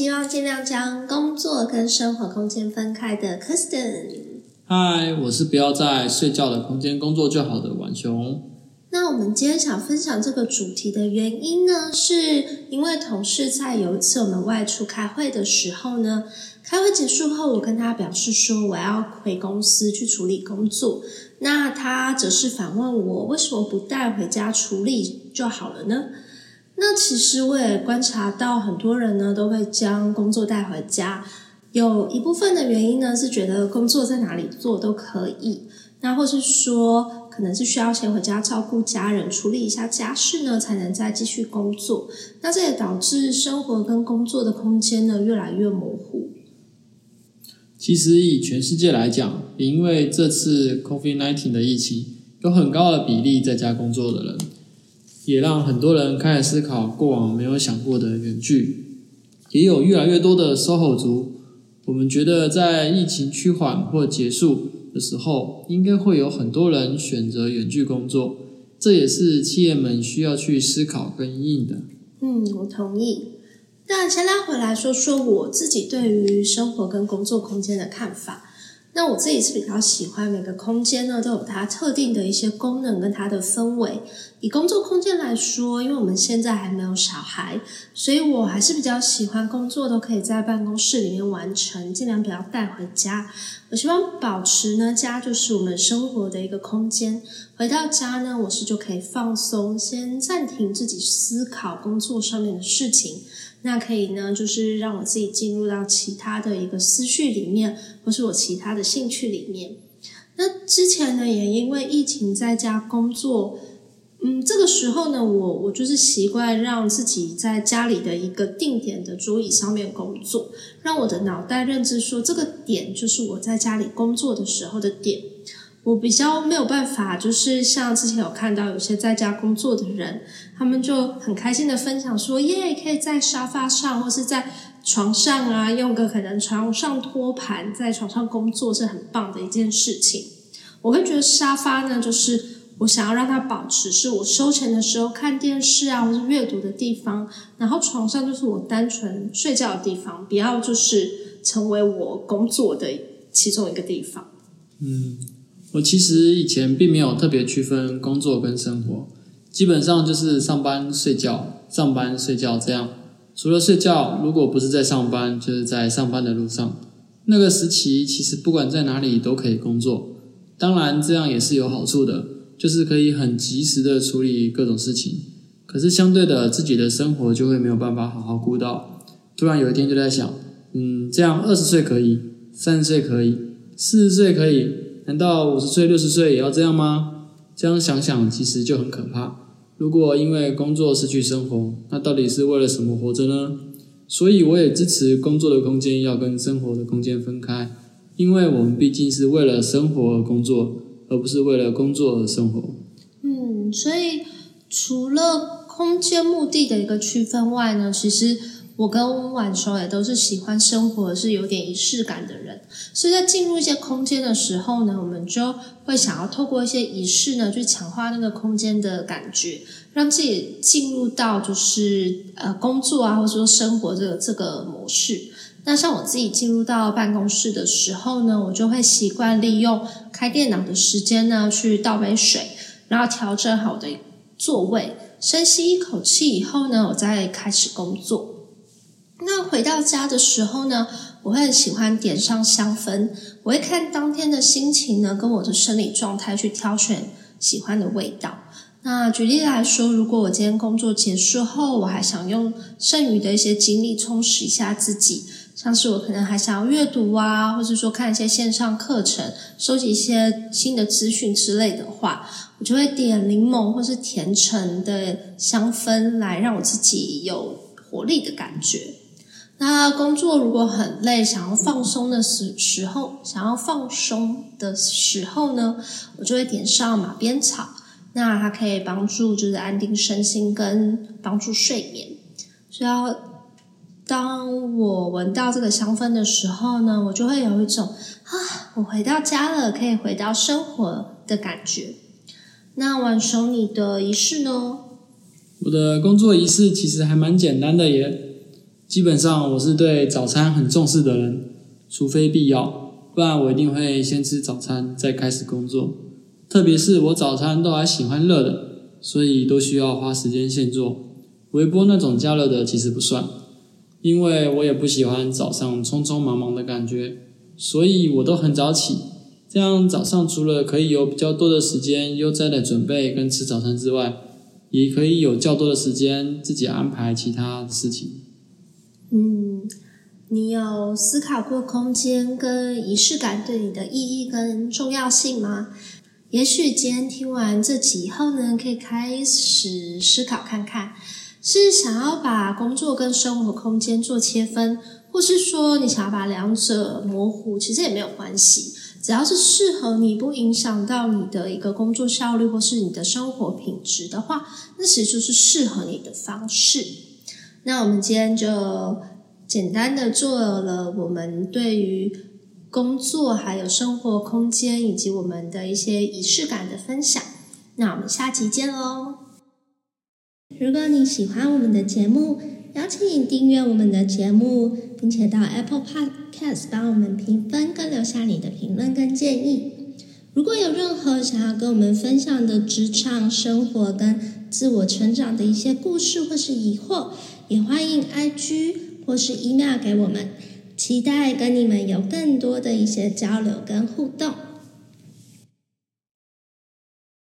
希望尽量将工作跟生活空间分开的 Kristen。嗨，我是不要在睡觉的空间工作就好的婉雄。那我们今天想分享这个主题的原因呢，是因为同事在有一次我们外出开会的时候呢，开会结束后，我跟他表示说我要回公司去处理工作，那他则是反问我为什么不带回家处理就好了呢？那其实我也观察到很多人呢都会将工作带回家。有一部分的原因呢，是觉得工作在哪里做都可以，那或是说可能是需要先回家照顾家人，处理一下家事呢，才能再继续工作。那这也导致生活跟工作的空间呢越来越模糊。其实以全世界来讲，因为这次 COVID-19 的疫情，有很高的比例在家工作的人，也让很多人开始思考过往没有想过的远距，也有越来越多的 SOHO 族。我们觉得，在疫情趋缓或结束的时候，应该会有很多人选择远距工作，这也是企业们需要去思考跟应的。嗯，我同意。那先拉回来说说我自己对于生活跟工作空间的看法。那我自己是比较喜欢每个空间呢都有它特定的一些功能跟它的氛围。以工作空间来说，因为我们现在还没有小孩，所以我还是比较喜欢工作都可以在办公室里面完成，尽量不要带回家。我希望保持呢家就是我们生活的一个空间。回到家呢，我是就可以放松，先暂停自己思考工作上面的事情。那可以呢，就是让我自己进入到其他的一个思绪里面，或是我其他的兴趣里面。那之前呢，也因为疫情在家工作，嗯，这个时候呢，我我就是习惯让自己在家里的一个定点的桌椅上面工作，让我的脑袋认知说，这个点就是我在家里工作的时候的点。我比较没有办法，就是像之前有看到有些在家工作的人，他们就很开心的分享说，耶，可以在沙发上或是在床上啊，用个可能床上托盘在床上工作是很棒的一件事情。我会觉得沙发呢，就是我想要让它保持是我休闲的时候看电视啊，或是阅读的地方，然后床上就是我单纯睡觉的地方，不要就是成为我工作的其中一个地方。嗯。我其实以前并没有特别区分工作跟生活，基本上就是上班睡觉，上班睡觉这样。除了睡觉，如果不是在上班，就是在上班的路上。那个时期其实不管在哪里都可以工作，当然这样也是有好处的，就是可以很及时的处理各种事情。可是相对的，自己的生活就会没有办法好好顾到。突然有一天就在想，嗯，这样二十岁可以，三十岁可以，四十岁可以。难道五十岁、六十岁也要这样吗？这样想想，其实就很可怕。如果因为工作失去生活，那到底是为了什么活着呢？所以，我也支持工作的空间要跟生活的空间分开，因为我们毕竟是为了生活而工作，而不是为了工作而生活。嗯，所以除了空间目的的一个区分外呢，其实。我跟晚熟也都是喜欢生活是有点仪式感的人，所以在进入一些空间的时候呢，我们就会想要透过一些仪式呢，去强化那个空间的感觉，让自己进入到就是呃工作啊，或者说生活这个这个模式。那像我自己进入到办公室的时候呢，我就会习惯利用开电脑的时间呢，去倒杯水，然后调整好的座位，深吸一口气以后呢，我再开始工作。那回到家的时候呢，我会很喜欢点上香氛。我会看当天的心情呢，跟我的生理状态去挑选喜欢的味道。那举例来说，如果我今天工作结束后，我还想用剩余的一些精力充实一下自己，像是我可能还想要阅读啊，或者说看一些线上课程，收集一些新的资讯之类的话，我就会点柠檬或是甜橙的香氛，来让我自己有活力的感觉。那工作如果很累，想要放松的时时候，想要放松的时候呢，我就会点上马鞭草。那它可以帮助就是安定身心跟帮助睡眠。所以要当我闻到这个香氛的时候呢，我就会有一种啊，我回到家了，可以回到生活的感觉。那晚熟你的仪式呢？我的工作仪式其实还蛮简单的耶。基本上我是对早餐很重视的人，除非必要，不然我一定会先吃早餐再开始工作。特别是我早餐都还喜欢热的，所以都需要花时间现做。微波那种加热的其实不算，因为我也不喜欢早上匆匆忙忙的感觉，所以我都很早起。这样早上除了可以有比较多的时间悠哉的准备跟吃早餐之外，也可以有较多的时间自己安排其他事情。嗯，你有思考过空间跟仪式感对你的意义跟重要性吗？也许今天听完这集以后呢，可以开始思考看看，是想要把工作跟生活空间做切分，或是说你想要把两者模糊，其实也没有关系，只要是适合你，不影响到你的一个工作效率或是你的生活品质的话，那其实就是适合你的方式。那我们今天就简单的做了我们对于工作还有生活空间以及我们的一些仪式感的分享。那我们下集见喽！如果你喜欢我们的节目，邀请你订阅我们的节目，并且到 Apple Podcast 帮我们评分跟留下你的评论跟建议。如果有任何想要跟我们分享的职场生活跟自我成长的一些故事或是疑惑，也欢迎 IG 或是 email 给我们，期待跟你们有更多的一些交流跟互动。